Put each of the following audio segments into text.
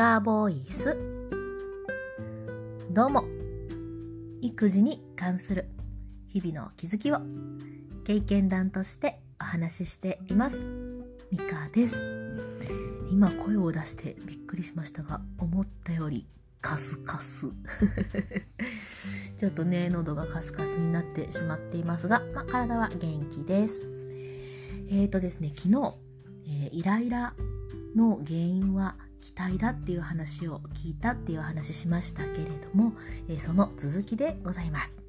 カボイス。どうも。育児に関する日々の気づきを経験談としてお話ししています。ミカです。今声を出してびっくりしましたが思ったよりカスカス。ちょっとね喉がカスカスになってしまっていますが、まあ、体は元気です。えーとですね昨日、えー、イライラの原因は期待だっていう話を聞いたっていう話しましたけれども、え、その続きでございます、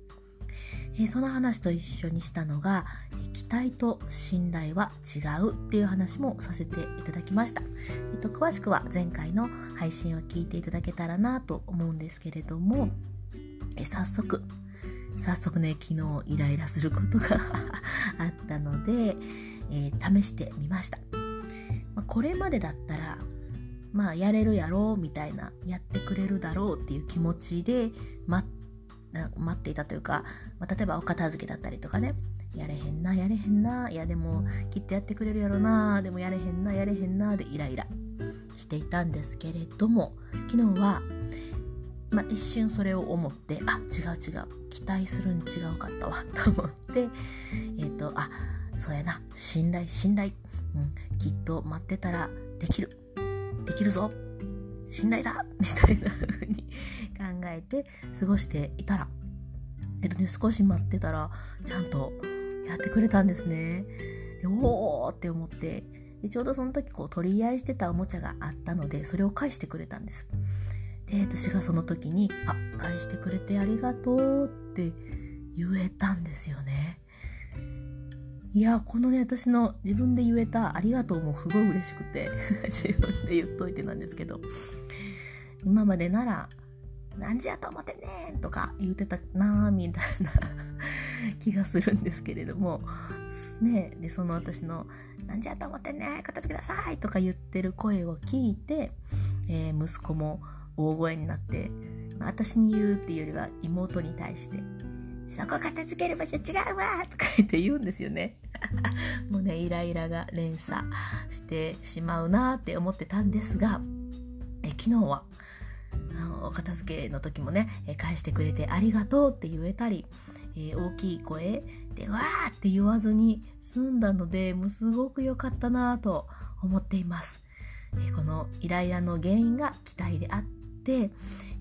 え、その話と一緒にしたのが、え期待と信頼は違うっていう話もさせていただきました、えーと、詳しくは前回の配信を聞いていただけたらなと思うんですけれども、え早速早速ね昨日イライラすることが あったので、え試してみました。ま、これまでだったらまあやれるやろうみたいなやってくれるだろうっていう気持ちで待待っていたというか、まあ、例えばお片付けだったりとかね。やれへんなやれへんな。いやでもきっとやってくれるやろな。でもやれへんなやれへんな。でイライラしていたんですけれども昨日は、まあ、一瞬それを思ってあ違う違う。期待するに違うかったわ。と思ってえっ、ー、とあそうやな。信頼信頼。うん、きっと待ってたらできる。できるぞ。信頼だ。みたいな風に考えて過ごしていたら。えっとね少し待ってたらちゃんとやってくれたんですね。でおーって思って。でちょうどその時こう取り合いしてたおもちゃがあったのでそれを返してくれたんです。で私がその時に「あ返してくれてありがとう」って言えたんですよね。いやこのね私の自分で言えた「ありがとう」もすごい嬉しくて 自分で言っといてなんですけど今までなら「何時やと思ってねとか言うてたなーみたいな気がするんですけれどもねでその私の「何時やと思ってね片付けなさい」とか言ってる声を聞いて、えー、息子も大声になってまあ私に言うっていうよりは妹に対してそこ片付ける場所違うわとか言って言うんですよね。もうね、イライラが連鎖してしまうなって思ってたんですが、え昨日は、お片付けの時もね、返してくれてありがとうって言えたり、えー、大きい声でわーって言わずに済んだので、もうすごく良かったなと思っています。えー、このイライラの原因が期待であって、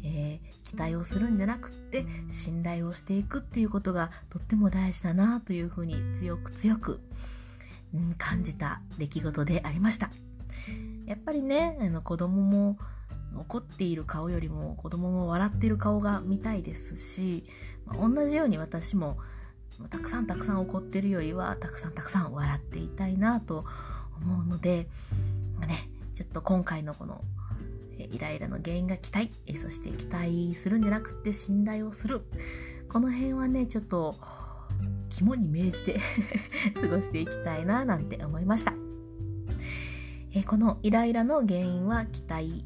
えー、期待をするんじゃなくって信頼をしていくっていうことがとっても大事だなというふうに強く強く、うん、感じた出来事でありました。やっぱりねあの子供も怒っている顔よりも子供も笑っている顔が見たいですし、まあ、同じように私もたくさんたくさん怒ってるよりはたくさんたくさん笑っていたいなと思うので、まあ、ね、ちょっと今回のこのイライラの原因が期待そして期待するんじゃなくて信頼をする。この辺はねちょっと肝に銘じて 過ごしていきたいななんて思いました。えこのイライラの原因は期待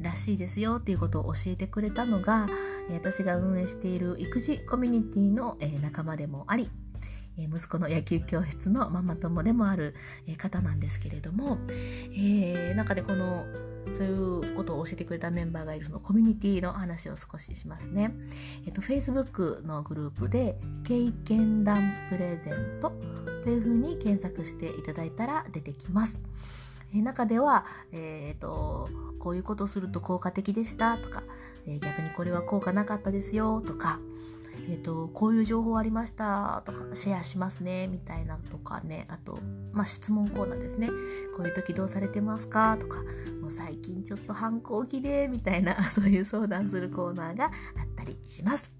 らしいですよっていうことを教えてくれたのが私が運営している育児コミュニティの仲間でもあり息子の野球教室のママ友でもある方なんですけれども、えー、中でこのそういうことを教えてくれたメンバーがいるそのコミュニティの話を少ししますね。えっと、Facebook のグループで、経験談プレゼントというふうに検索していただいたら出てきます。え中では、えー、っと、こういうことすると効果的でしたとか、え逆にこれは効果なかったですよとか、えーと、こういう情報ありましたとかシェアしますねみたいなとかねあと、まあ、質問コーナーですねこういう時どうされてますかとかもう最近ちょっと反抗期でみたいな そういう相談するコーナーがあったりします。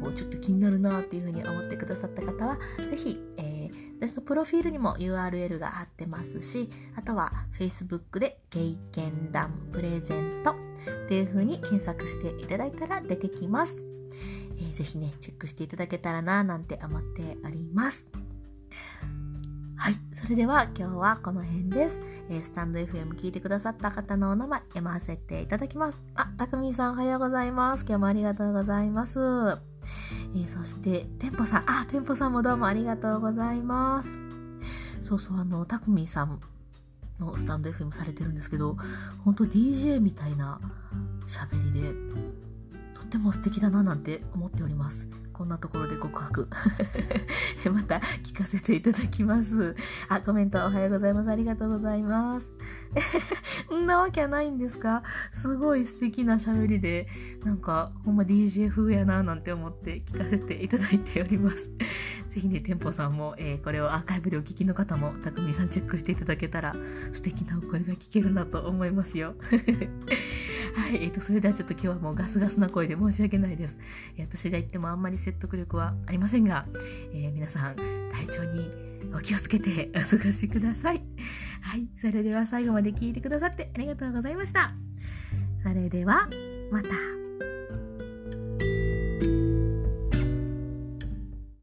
おちょっと気になるなっていうふうに思ってくださった方は是非、えー、私のプロフィールにも URL が貼ってますしあとは Facebook で「経験談プレゼント」っていうふうに検索していただいたら出てきます。えー、ぜひね、チェックしていただけたらな、なんて思っております。はい。それでは今日はこの辺です。えー、スタンド FM 聞いてくださった方のお名前読ませていただきます。あ、たくみさんおはようございます。今日もありがとうございます。えー、そして、てんぽさん。あ、てんぽさんもどうもありがとうございます。そうそう、あの、たくみさんのスタンド FM されてるんですけど、本当 DJ みたいな喋りで、っても素敵だななんて思っております。こんなところで告白。また聞かせていただきます。あ、コメントおはようございます。ありがとうございます。んなわけはないんですか？すごい素敵な喋りで、なんかほんま DJ 風やななんて思って聞かせていただいております。ぜひね、店舗さんも、えー、これをアーカイブでお聞きの方も、たくみさんチェックしていただけたら素敵なお声が聞けるなと思いますよ。はい、えーと、それではちょっと今日はもうガスガスな声で申し訳ないです。えー、私が言ってもあんまり説得力はありませんが、えー、皆さん体調にお気をつけてお過ごしください。はい、それでは最後まで聞いてくださってありがとうございました。それでは、また。